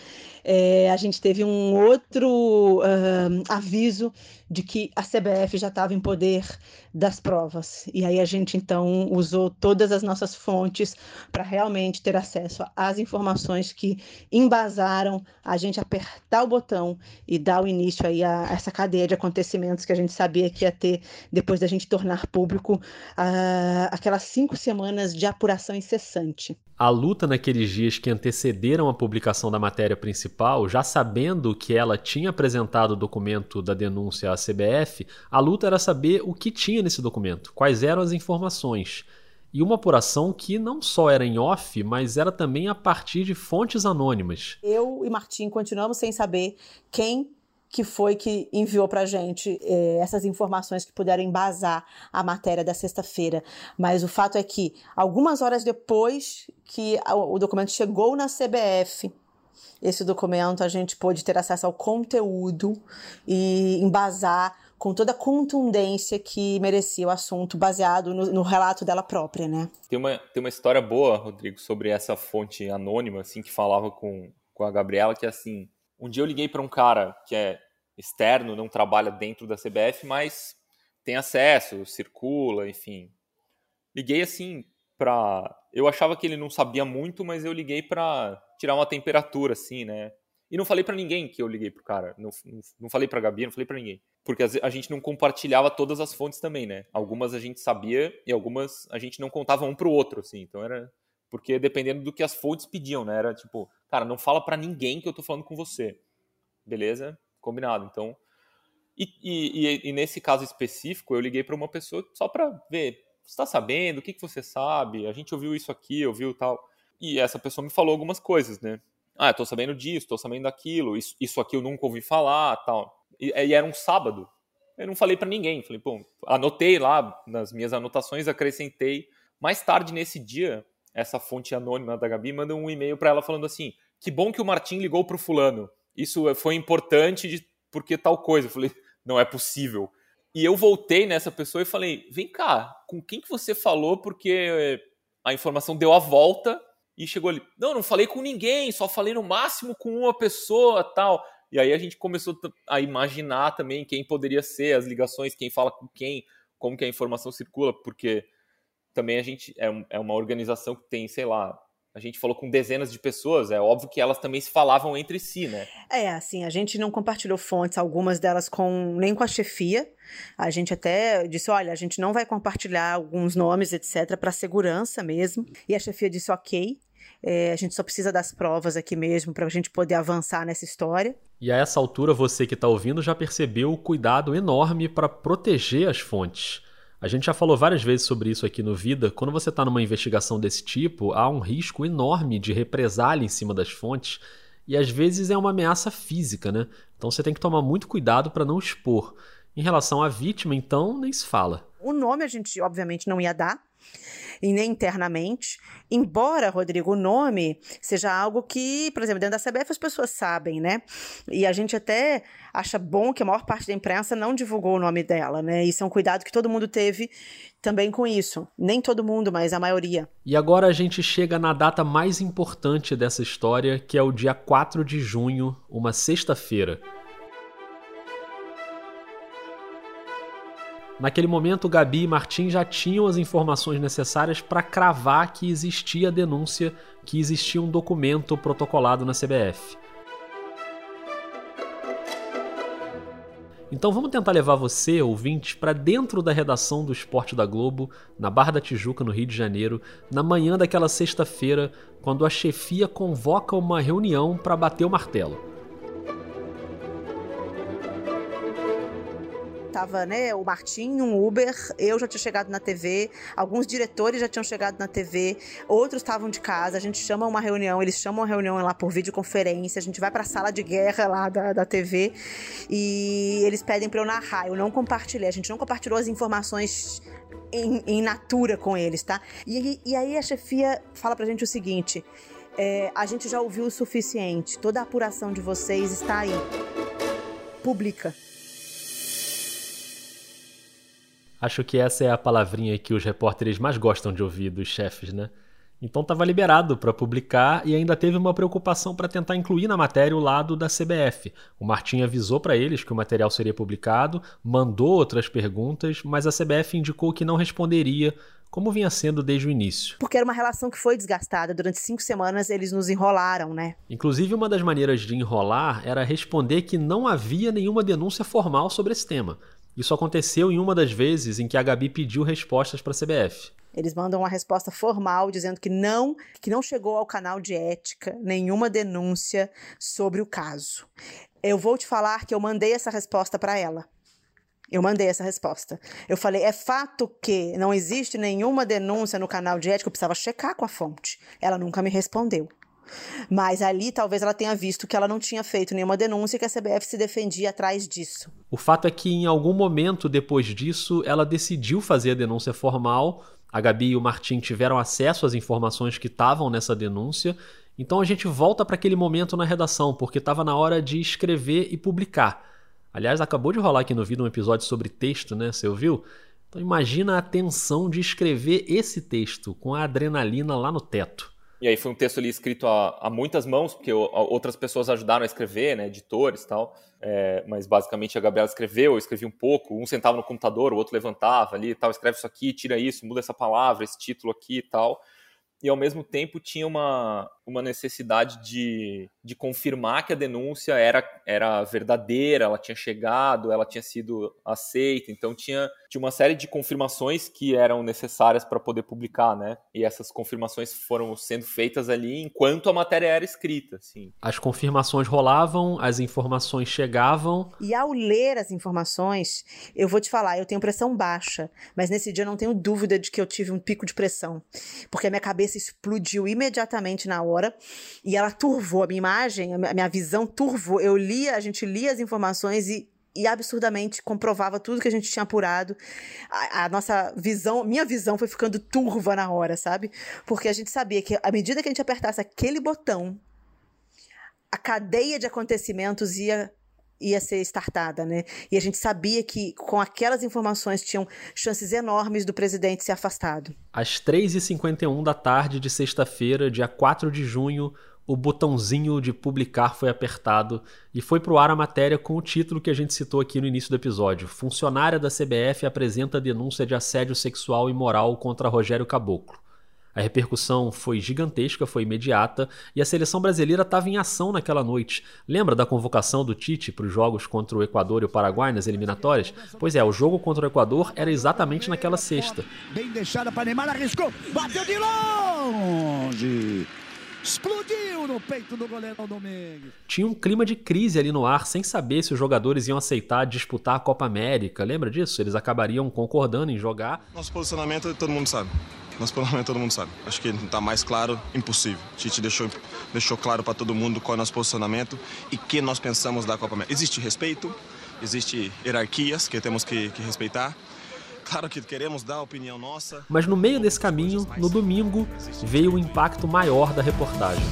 Speaker 6: é, a gente teve um outro uh, aviso de que a CBF já estava em poder das provas. E aí a gente então usou todas as nossas fontes para realmente ter acesso às informações que embasaram a gente apertar o botão e dar o início aí a essa cadeia de acontecimentos que a gente sabia que ia ter depois da gente tornar público uh, aquelas cinco semanas de apuração incessante
Speaker 1: a luta naqueles dias que antecederam a publicação da matéria principal, já sabendo que ela tinha apresentado o documento da denúncia à CBF, a luta era saber o que tinha nesse documento, quais eram as informações. E uma apuração que não só era em off, mas era também a partir de fontes anônimas.
Speaker 6: Eu e Martim continuamos sem saber quem que foi que enviou para a gente é, essas informações que puderam embasar a matéria da sexta-feira. Mas o fato é que, algumas horas depois que o documento chegou na CBF, esse documento a gente pôde ter acesso ao conteúdo e embasar com toda a contundência que merecia o assunto, baseado no, no, relato dela própria, né?
Speaker 4: Tem uma, tem uma história boa, Rodrigo, sobre essa fonte anônima, assim, que falava com, com a Gabriela, que é assim, um dia eu liguei para um cara que é externo, não trabalha dentro da CBF, mas tem acesso, circula, enfim. Liguei assim para, eu achava que ele não sabia muito, mas eu liguei para tirar uma temperatura assim, né? E não falei para ninguém que eu liguei pro cara, não, não, falei para Gabi, não falei para ninguém, porque a gente não compartilhava todas as fontes também, né? Algumas a gente sabia e algumas a gente não contava um pro outro, assim. Então era porque dependendo do que as fontes pediam, né? Era tipo, cara, não fala para ninguém que eu tô falando com você. beleza, combinado. Então, e, e, e nesse caso específico, eu liguei para uma pessoa só para ver, você está sabendo, o que, que você sabe? A gente ouviu isso aqui, ouviu tal. E essa pessoa me falou algumas coisas, né? Ah, eu tô sabendo disso, tô sabendo daquilo, isso, isso aqui eu nunca ouvi falar, tal. E, e era um sábado. Eu não falei para ninguém. Falei, pô, anotei lá nas minhas anotações, acrescentei. Mais tarde nesse dia, essa fonte anônima da Gabi manda um e-mail para ela falando assim: que bom que o Martim ligou pro fulano. Isso foi importante de, porque tal coisa. Eu falei, não é possível. E eu voltei nessa pessoa e falei: vem cá, com quem que você falou? Porque a informação deu a volta e chegou ali. Não, não falei com ninguém, só falei no máximo com uma pessoa tal. E aí a gente começou a imaginar também quem poderia ser, as ligações, quem fala com quem, como que a informação circula, porque também a gente é, é uma organização que tem, sei lá, a gente falou com dezenas de pessoas, é óbvio que elas também se falavam entre si, né?
Speaker 6: É, assim, a gente não compartilhou fontes, algumas delas com nem com a chefia. A gente até disse, olha, a gente não vai compartilhar alguns nomes, etc, para segurança mesmo. E a chefia disse, ok. É, a gente só precisa das provas aqui mesmo para a gente poder avançar nessa história.
Speaker 1: E a essa altura, você que está ouvindo já percebeu o cuidado enorme para proteger as fontes. A gente já falou várias vezes sobre isso aqui no Vida. Quando você está numa investigação desse tipo, há um risco enorme de represália em cima das fontes e às vezes é uma ameaça física, né? Então você tem que tomar muito cuidado para não expor. Em relação à vítima, então, nem se fala.
Speaker 6: O nome a gente, obviamente, não ia dar, internamente. Embora, Rodrigo, o nome seja algo que, por exemplo, dentro da CBF as pessoas sabem, né? E a gente até acha bom que a maior parte da imprensa não divulgou o nome dela, né? Isso é um cuidado que todo mundo teve também com isso. Nem todo mundo, mas a maioria.
Speaker 1: E agora a gente chega na data mais importante dessa história, que é o dia 4 de junho, uma sexta-feira. Naquele momento, Gabi e Martim já tinham as informações necessárias para cravar que existia denúncia, que existia um documento protocolado na CBF. Então vamos tentar levar você, ouvinte, para dentro da redação do Esporte da Globo, na Barra da Tijuca, no Rio de Janeiro, na manhã daquela sexta-feira, quando a chefia convoca uma reunião para bater o martelo.
Speaker 6: Tava, né, o Martim, um Uber, eu já tinha chegado na TV, alguns diretores já tinham chegado na TV, outros estavam de casa, a gente chama uma reunião, eles chamam uma reunião lá por videoconferência, a gente vai para a sala de guerra lá da, da TV e eles pedem para eu narrar, eu não compartilhei, a gente não compartilhou as informações em, em natura com eles, tá? E, e aí a chefia fala pra gente o seguinte, é, a gente já ouviu o suficiente, toda a apuração de vocês está aí. Publica.
Speaker 1: Acho que essa é a palavrinha que os repórteres mais gostam de ouvir dos chefes, né? Então estava liberado para publicar e ainda teve uma preocupação para tentar incluir na matéria o lado da CBF. O Martim avisou para eles que o material seria publicado, mandou outras perguntas, mas a CBF indicou que não responderia, como vinha sendo desde o início.
Speaker 6: Porque era uma relação que foi desgastada. Durante cinco semanas eles nos enrolaram, né?
Speaker 1: Inclusive, uma das maneiras de enrolar era responder que não havia nenhuma denúncia formal sobre esse tema. Isso aconteceu em uma das vezes em que a Gabi pediu respostas para a CBF.
Speaker 6: Eles mandam uma resposta formal dizendo que não, que não chegou ao canal de ética nenhuma denúncia sobre o caso. Eu vou te falar que eu mandei essa resposta para ela. Eu mandei essa resposta. Eu falei: é fato que não existe nenhuma denúncia no canal de ética. Eu precisava checar com a fonte. Ela nunca me respondeu. Mas ali talvez ela tenha visto que ela não tinha feito nenhuma denúncia e que a CBF se defendia atrás disso.
Speaker 1: O fato é que em algum momento depois disso ela decidiu fazer a denúncia formal. A Gabi e o Martim tiveram acesso às informações que estavam nessa denúncia. Então a gente volta para aquele momento na redação, porque estava na hora de escrever e publicar. Aliás, acabou de rolar aqui no vídeo um episódio sobre texto, né? Você ouviu? Então imagina a tensão de escrever esse texto com a adrenalina lá no teto.
Speaker 4: E aí foi um texto ali escrito a, a muitas mãos, porque outras pessoas ajudaram a escrever, né, editores e tal. É, mas basicamente a Gabriela escreveu, eu escrevi um pouco, um sentava no computador, o outro levantava ali e tal, escreve isso aqui, tira isso, muda essa palavra, esse título aqui e tal. E ao mesmo tempo tinha uma, uma necessidade de, de confirmar que a denúncia era, era verdadeira, ela tinha chegado, ela tinha sido aceita, então tinha, tinha uma série de confirmações que eram necessárias para poder publicar, né? E essas confirmações foram sendo feitas ali enquanto a matéria era escrita, assim.
Speaker 1: As confirmações rolavam, as informações chegavam.
Speaker 6: E ao ler as informações, eu vou te falar, eu tenho pressão baixa, mas nesse dia eu não tenho dúvida de que eu tive um pico de pressão, porque a minha cabeça explodiu imediatamente na hora e ela turvou a minha imagem, a minha visão turvou. Eu lia, a gente lia as informações e e absurdamente comprovava tudo que a gente tinha apurado. A, a, nossa visão, minha visão foi ficando turva na hora, sabe? Porque a gente sabia que à medida que a gente apertasse aquele botão, a cadeia de acontecimentos ia ia ser startada, né? E a gente sabia que com aquelas informações tinham chances enormes do presidente ser afastado.
Speaker 1: Às 3h51 da tarde de sexta-feira, dia 4 de junho, o botãozinho de publicar foi apertado e foi pro ar a matéria com o título que a gente citou aqui no início do episódio. Funcionária da CBF apresenta denúncia de assédio sexual e moral contra Rogério Caboclo. A repercussão foi gigantesca, foi imediata e a seleção brasileira estava em ação naquela noite. Lembra da convocação do Tite para os jogos contra o Equador e o Paraguai nas eliminatórias? Pois é, o jogo contra o Equador era exatamente naquela sexta.
Speaker 11: Bem deixada para Neymar, arriscou, bateu de longe. Explodiu no peito do goleiro Domingues.
Speaker 1: Tinha um clima de crise ali no ar, sem saber se os jogadores iam aceitar disputar a Copa América. Lembra disso? Eles acabariam concordando em jogar.
Speaker 12: Nosso posicionamento todo mundo sabe. Nosso posicionamento todo mundo sabe. Acho que está mais claro, impossível. Tite deixou, deixou claro para todo mundo qual é o nosso posicionamento e que nós pensamos da Copa América. Existe respeito, existe hierarquias que temos que, que respeitar. Claro que queremos dar a opinião nossa.
Speaker 1: Mas no meio desse caminho, no domingo, veio o impacto maior da reportagem.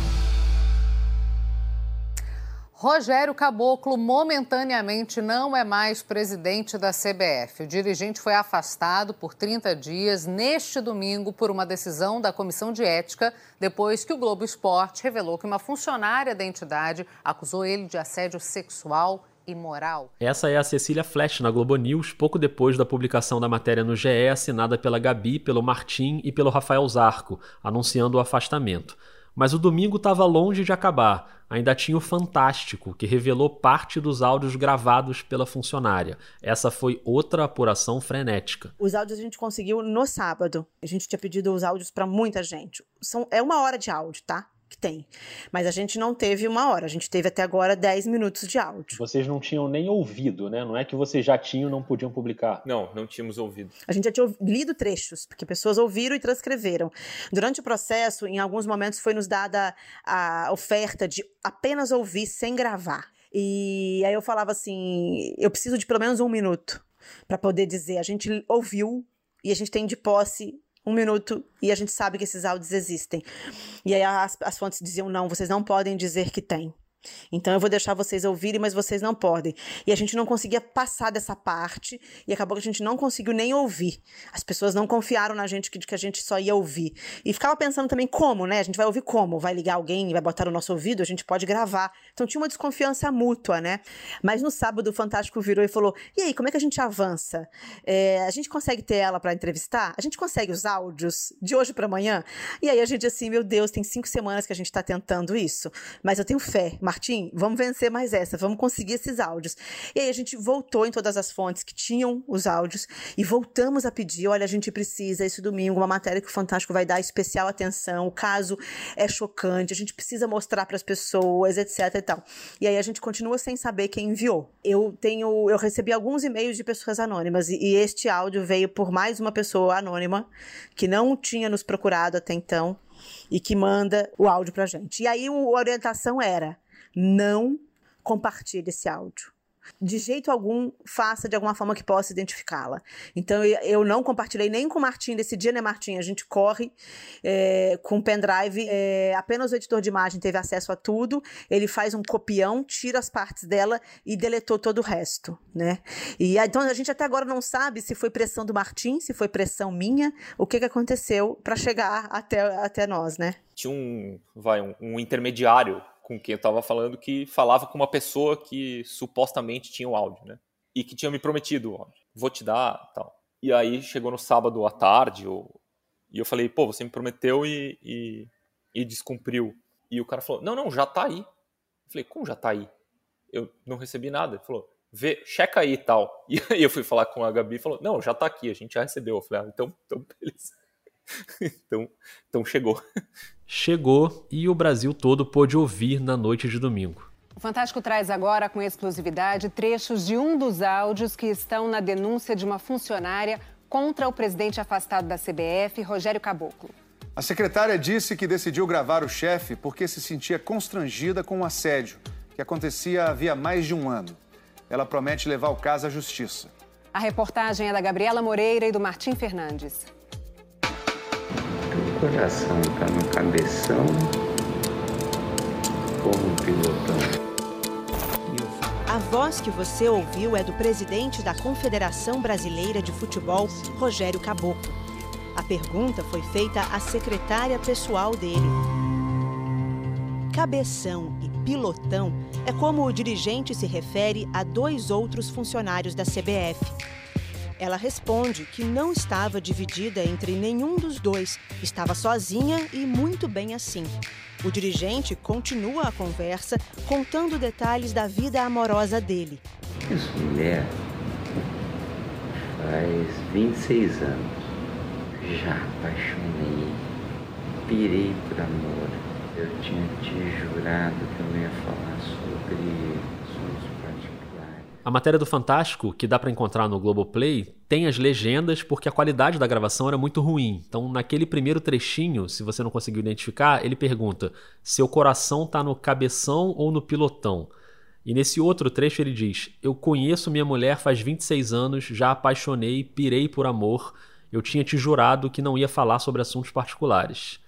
Speaker 13: Rogério Caboclo momentaneamente não é mais presidente da CBF. O dirigente foi afastado por 30 dias neste domingo por uma decisão da Comissão de Ética, depois que o Globo Esporte revelou que uma funcionária da entidade acusou ele de assédio sexual e moral.
Speaker 1: Essa é a Cecília Flash na Globo News, pouco depois da publicação da matéria no GE, assinada pela Gabi, pelo Martim e pelo Rafael Zarco, anunciando o afastamento. Mas o domingo estava longe de acabar. Ainda tinha o Fantástico, que revelou parte dos áudios gravados pela funcionária. Essa foi outra apuração frenética.
Speaker 6: Os áudios a gente conseguiu no sábado. A gente tinha pedido os áudios para muita gente. São, é uma hora de áudio, tá? Que tem. Mas a gente não teve uma hora, a gente teve até agora 10 minutos de áudio.
Speaker 1: Vocês não tinham nem ouvido, né? Não é que vocês já tinham e não podiam publicar.
Speaker 4: Não, não tínhamos ouvido.
Speaker 6: A gente já tinha lido trechos, porque pessoas ouviram e transcreveram. Durante o processo, em alguns momentos foi nos dada a oferta de apenas ouvir sem gravar. E aí eu falava assim, eu preciso de pelo menos um minuto para poder dizer, a gente ouviu e a gente tem de posse um minuto e a gente sabe que esses áudios existem. E aí as, as fontes diziam: não, vocês não podem dizer que tem. Então eu vou deixar vocês ouvirem, mas vocês não podem. E a gente não conseguia passar dessa parte e acabou que a gente não conseguiu nem ouvir. As pessoas não confiaram na gente que, que a gente só ia ouvir. E ficava pensando também como, né? A gente vai ouvir como? Vai ligar alguém, vai botar no nosso ouvido, a gente pode gravar. Então tinha uma desconfiança mútua, né? Mas no sábado o Fantástico virou e falou: "E aí, como é que a gente avança? É, a gente consegue ter ela para entrevistar? A gente consegue os áudios de hoje para amanhã?" E aí a gente assim, meu Deus, tem cinco semanas que a gente está tentando isso, mas eu tenho fé. Martim, vamos vencer mais essa, vamos conseguir esses áudios. E aí a gente voltou em todas as fontes que tinham os áudios e voltamos a pedir: olha, a gente precisa esse domingo uma matéria que o Fantástico vai dar especial atenção, o caso é chocante, a gente precisa mostrar para as pessoas, etc e tal. E aí a gente continua sem saber quem enviou. Eu tenho, eu recebi alguns e-mails de pessoas anônimas e, e este áudio veio por mais uma pessoa anônima que não tinha nos procurado até então e que manda o áudio pra gente. E aí a orientação era: não compartilhe esse áudio. De jeito algum, faça de alguma forma que possa identificá-la. Então, eu não compartilhei nem com o Martim desse dia, né, Martim? A gente corre é, com o pendrive, é, apenas o editor de imagem teve acesso a tudo. Ele faz um copião, tira as partes dela e deletou todo o resto, né? E então a gente até agora não sabe se foi pressão do Martim, se foi pressão minha, o que, que aconteceu para chegar até, até nós, né?
Speaker 4: Tinha um, vai, um, um intermediário com quem eu estava falando que falava com uma pessoa que supostamente tinha o áudio, né? E que tinha me prometido áudio. Vou te dar, tal. E aí chegou no sábado à tarde, eu, e eu falei, pô, você me prometeu e, e, e descumpriu. E o cara falou: Não, não, já tá aí. Eu falei: Como já tá aí? Eu não recebi nada. Ele falou: Vê, checa aí e tal. E aí eu fui falar com a Gabi e falou: Não, já tá aqui, a gente já recebeu. Eu falei: ah, então, então, beleza. então, então chegou.
Speaker 1: Chegou e o Brasil todo pôde ouvir na noite de domingo.
Speaker 13: O Fantástico traz agora com exclusividade trechos de um dos áudios que estão na denúncia de uma funcionária contra o presidente afastado da CBF, Rogério Caboclo.
Speaker 14: A secretária disse que decidiu gravar o chefe porque se sentia constrangida com o um assédio, que acontecia havia mais de um ano. Ela promete levar o caso à justiça.
Speaker 13: A reportagem é da Gabriela Moreira e do Martim Fernandes.
Speaker 15: Coração está no cabeção ou no pilotão?
Speaker 16: A voz que você ouviu é do presidente da Confederação Brasileira de Futebol, Rogério Caboclo. A pergunta foi feita à secretária pessoal dele. Cabeção e pilotão é como o dirigente se refere a dois outros funcionários da CBF. Ela responde que não estava dividida entre nenhum dos dois, estava sozinha e muito bem assim. O dirigente continua a conversa, contando detalhes da vida amorosa dele.
Speaker 15: Essa mulher faz 26 anos. Já apaixonei, pirei por amor. Eu tinha te jurado que eu não ia falar sobre
Speaker 1: a matéria do Fantástico, que dá para encontrar no Globoplay, tem as legendas porque a qualidade da gravação era muito ruim. Então, naquele primeiro trechinho, se você não conseguiu identificar, ele pergunta: seu coração tá no cabeção ou no pilotão? E nesse outro trecho ele diz: Eu conheço minha mulher faz 26 anos, já apaixonei, pirei por amor. Eu tinha te jurado que não ia falar sobre assuntos particulares.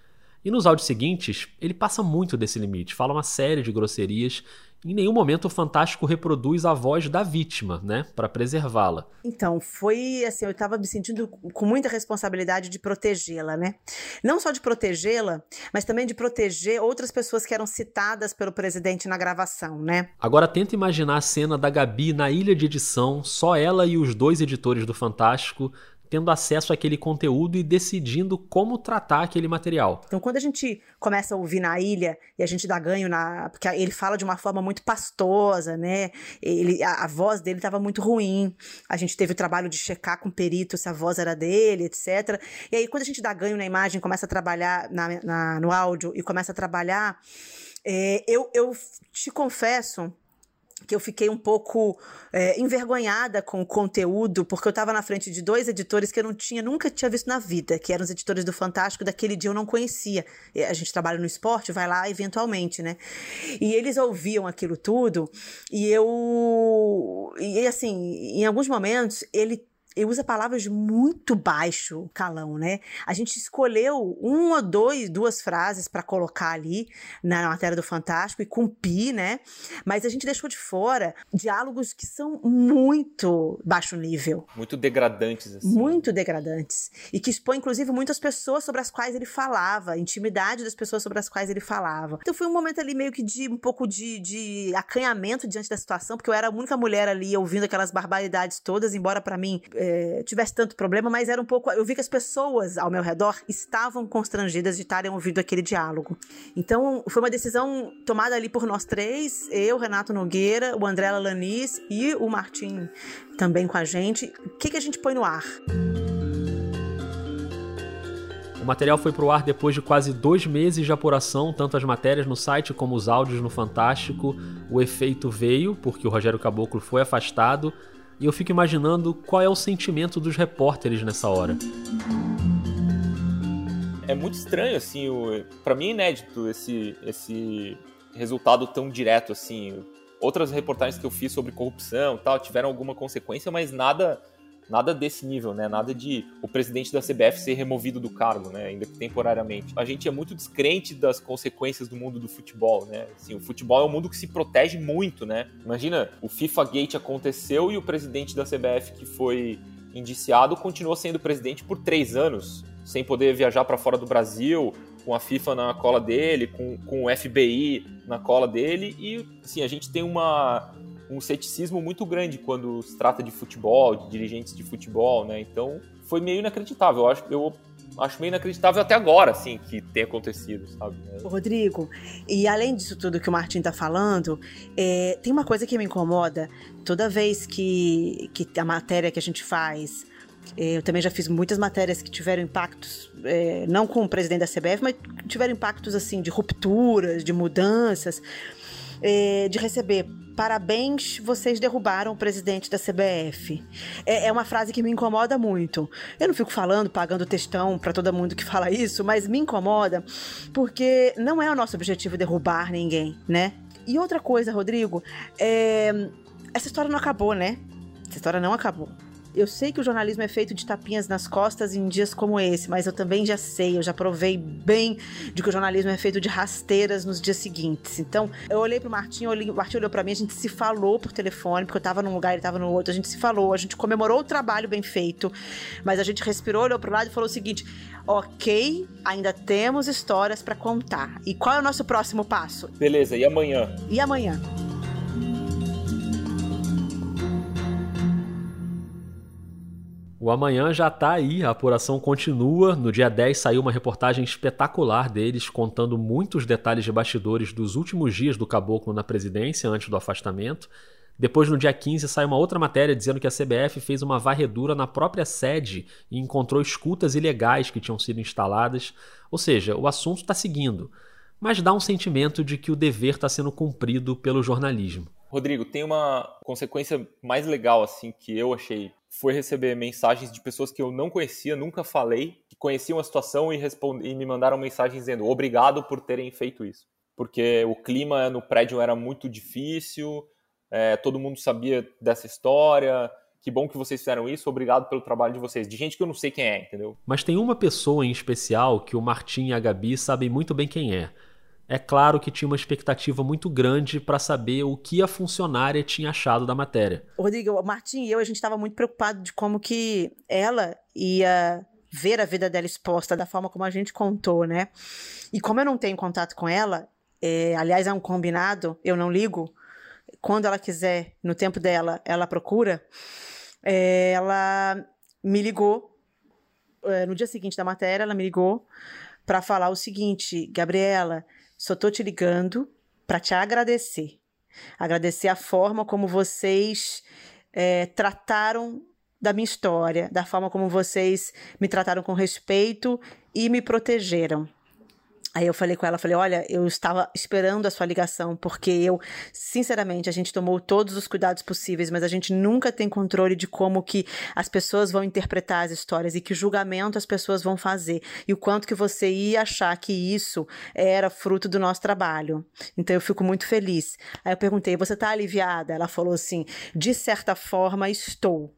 Speaker 1: E nos áudios seguintes, ele passa muito desse limite, fala uma série de grosserias em nenhum momento o Fantástico reproduz a voz da vítima, né, para preservá-la.
Speaker 6: Então, foi assim, eu estava me sentindo com muita responsabilidade de protegê-la, né? Não só de protegê-la, mas também de proteger outras pessoas que eram citadas pelo presidente na gravação, né?
Speaker 1: Agora tenta imaginar a cena da Gabi na ilha de edição, só ela e os dois editores do Fantástico tendo acesso àquele conteúdo e decidindo como tratar aquele material.
Speaker 6: Então, quando a gente começa a ouvir na ilha e a gente dá ganho na. Porque ele fala de uma forma muito pastosa, né? Ele, a, a voz dele estava muito ruim. A gente teve o trabalho de checar com o perito se a voz era dele, etc. E aí, quando a gente dá ganho na imagem, começa a trabalhar na, na no áudio e começa a trabalhar. É, eu, eu te confesso que eu fiquei um pouco é, envergonhada com o conteúdo, porque eu estava na frente de dois editores que eu não tinha, nunca tinha visto na vida, que eram os editores do Fantástico, daquele dia eu não conhecia. A gente trabalha no esporte, vai lá eventualmente, né? E eles ouviam aquilo tudo, e eu. E assim, em alguns momentos, ele ele usa palavras muito baixo calão, né? A gente escolheu uma, dois, duas frases para colocar ali na matéria do Fantástico e cumprir, né? Mas a gente deixou de fora diálogos que são muito baixo nível.
Speaker 4: Muito degradantes, assim.
Speaker 6: Muito degradantes. E que expõe, inclusive, muitas pessoas sobre as quais ele falava, a intimidade das pessoas sobre as quais ele falava. Então foi um momento ali meio que de um pouco de, de acanhamento diante da situação, porque eu era a única mulher ali ouvindo aquelas barbaridades todas, embora para mim é, tivesse tanto problema, mas era um pouco. Eu vi que as pessoas ao meu redor estavam constrangidas de estarem ouvindo aquele diálogo. Então, foi uma decisão tomada ali por nós três: eu, Renato Nogueira, o André Lanis e o Martim também com a gente. O que, que a gente põe no ar?
Speaker 1: O material foi pro ar depois de quase dois meses de apuração, tanto as matérias no site como os áudios no Fantástico. O efeito veio, porque o Rogério Caboclo foi afastado, e eu fico imaginando qual é o sentimento dos repórteres nessa hora.
Speaker 4: É muito estranho, assim, para mim é inédito esse, esse resultado tão direto, assim. Outras reportagens que eu fiz sobre corrupção tal tiveram alguma consequência, mas nada nada desse nível, né? Nada de o presidente da CBF ser removido do cargo, né? Ainda que temporariamente. A gente é muito descrente das consequências do mundo do futebol, né? Assim, o futebol é um mundo que se protege muito, né? Imagina, o FIFA Gate aconteceu e o presidente da CBF que foi indiciado continuou sendo presidente por três anos, sem poder viajar para fora do Brasil, com a FIFA na cola dele, com, com o FBI na cola dele, e assim, a gente tem uma um ceticismo muito grande quando se trata de futebol, de dirigentes de futebol, né? Então foi meio inacreditável. Eu acho eu acho meio inacreditável até agora, assim, que tem acontecido, sabe?
Speaker 6: Rodrigo, e além disso tudo que o Martin tá falando, é, tem uma coisa que me incomoda toda vez que, que a matéria que a gente faz. é, Eu também já fiz muitas matérias que tiveram impactos, é, não com o presidente da CBF, mas tiveram impactos assim de rupturas, de mudanças, é, de receber parabéns, vocês derrubaram o presidente da CBF. É, é uma frase que me incomoda muito. Eu não fico falando, pagando textão para todo mundo que fala isso, mas me incomoda porque não é o nosso objetivo derrubar ninguém, né? E outra coisa, Rodrigo, é, essa história não acabou, né? Essa história não acabou. Eu sei que o jornalismo é feito de tapinhas nas costas em dias como esse, mas eu também já sei, eu já provei bem de que o jornalismo é feito de rasteiras nos dias seguintes. Então, eu olhei pro Martim, olhei, o Martim olhou pra mim, a gente se falou por telefone, porque eu tava num lugar, ele tava no outro, a gente se falou, a gente comemorou o trabalho bem feito, mas a gente respirou, olhou pro lado e falou o seguinte: ok, ainda temos histórias pra contar. E qual é o nosso próximo passo?
Speaker 4: Beleza, e amanhã?
Speaker 6: E amanhã?
Speaker 1: O amanhã já tá aí, a apuração continua. No dia 10 saiu uma reportagem espetacular deles contando muitos detalhes de bastidores dos últimos dias do Caboclo na presidência antes do afastamento. Depois, no dia 15, sai uma outra matéria dizendo que a CBF fez uma varredura na própria sede e encontrou escutas ilegais que tinham sido instaladas. Ou seja, o assunto está seguindo, mas dá um sentimento de que o dever está sendo cumprido pelo jornalismo.
Speaker 4: Rodrigo, tem uma consequência mais legal, assim, que eu achei. Foi receber mensagens de pessoas que eu não conhecia, nunca falei, que conheciam a situação e, e me mandaram mensagens dizendo obrigado por terem feito isso. Porque o clima no prédio era muito difícil, é, todo mundo sabia dessa história. Que bom que vocês fizeram isso, obrigado pelo trabalho de vocês. De gente que eu não sei quem é, entendeu?
Speaker 1: Mas tem uma pessoa em especial que o Martim e a Gabi sabem muito bem quem é. É claro que tinha uma expectativa muito grande para saber o que a funcionária tinha achado da matéria.
Speaker 6: Rodrigo, Martim e eu, a gente estava muito preocupado de como que ela ia ver a vida dela exposta da forma como a gente contou, né? E como eu não tenho contato com ela, é, aliás, é um combinado, eu não ligo. Quando ela quiser, no tempo dela, ela procura. É, ela me ligou é, no dia seguinte da matéria, ela me ligou para falar o seguinte, Gabriela, só tô te ligando para te agradecer. Agradecer a forma como vocês é, trataram da minha história, da forma como vocês me trataram com respeito e me protegeram. Aí eu falei com ela, falei, olha, eu estava esperando a sua ligação, porque eu, sinceramente, a gente tomou todos os cuidados possíveis, mas a gente nunca tem controle de como que as pessoas vão interpretar as histórias e que julgamento as pessoas vão fazer. E o quanto que você ia achar que isso era fruto do nosso trabalho. Então eu fico muito feliz. Aí eu perguntei, você está aliviada? Ela falou assim, de certa forma estou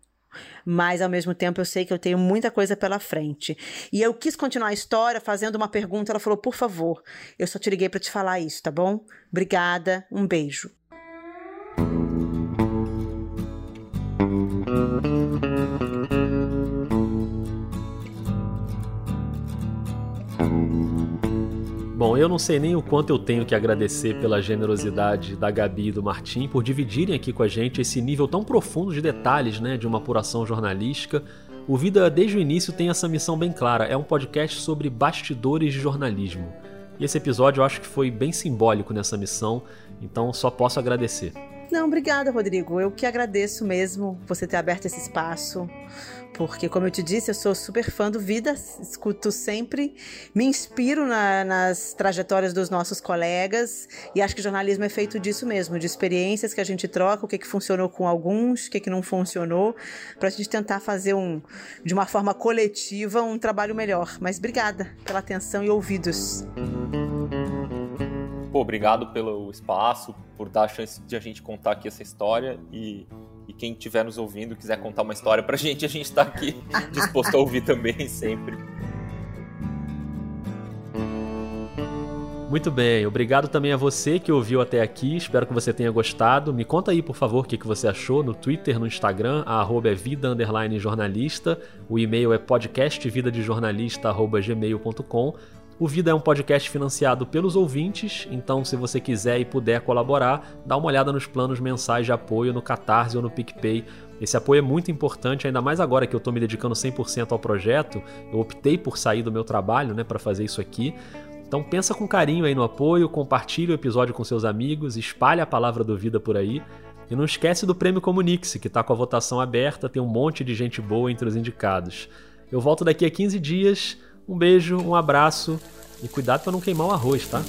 Speaker 6: mas ao mesmo tempo eu sei que eu tenho muita coisa pela frente. E eu quis continuar a história fazendo uma pergunta. Ela falou: por favor, eu só te liguei para te falar isso, tá bom? Obrigada, um beijo.
Speaker 1: Bom, eu não sei nem o quanto eu tenho que agradecer pela generosidade da Gabi e do Martim por dividirem aqui com a gente esse nível tão profundo de detalhes, né, de uma apuração jornalística. O Vida desde o início tem essa missão bem clara, é um podcast sobre bastidores de jornalismo. E esse episódio eu acho que foi bem simbólico nessa missão, então só posso agradecer.
Speaker 6: Não, obrigada, Rodrigo. Eu que agradeço mesmo você ter aberto esse espaço porque, como eu te disse, eu sou super fã do Vida, escuto sempre, me inspiro na, nas trajetórias dos nossos colegas e acho que jornalismo é feito disso mesmo, de experiências que a gente troca, o que, que funcionou com alguns, o que, que não funcionou, para a gente tentar fazer um, de uma forma coletiva um trabalho melhor. Mas obrigada pela atenção e ouvidos.
Speaker 4: Pô, obrigado pelo espaço, por dar a chance de a gente contar aqui essa história e e quem estiver nos ouvindo quiser contar uma história pra gente, a gente tá aqui disposto a ouvir também, sempre.
Speaker 1: Muito bem, obrigado também a você que ouviu até aqui, espero que você tenha gostado. Me conta aí, por favor, o que, que você achou no Twitter, no Instagram, a arroba é vida underline jornalista, o e-mail é podcastvidadejornalista.gmail.com o Vida é um podcast financiado pelos ouvintes, então se você quiser e puder colaborar, dá uma olhada nos planos mensais de apoio no Catarse ou no PicPay. Esse apoio é muito importante, ainda mais agora que eu estou me dedicando 100% ao projeto. Eu optei por sair do meu trabalho né, para fazer isso aqui. Então pensa com carinho aí no apoio, compartilhe o episódio com seus amigos, espalhe a palavra do Vida por aí. E não esquece do Prêmio Comunique-se, que está com a votação aberta, tem um monte de gente boa entre os indicados. Eu volto daqui a 15 dias. Um beijo, um abraço e cuidado para não queimar o arroz, tá?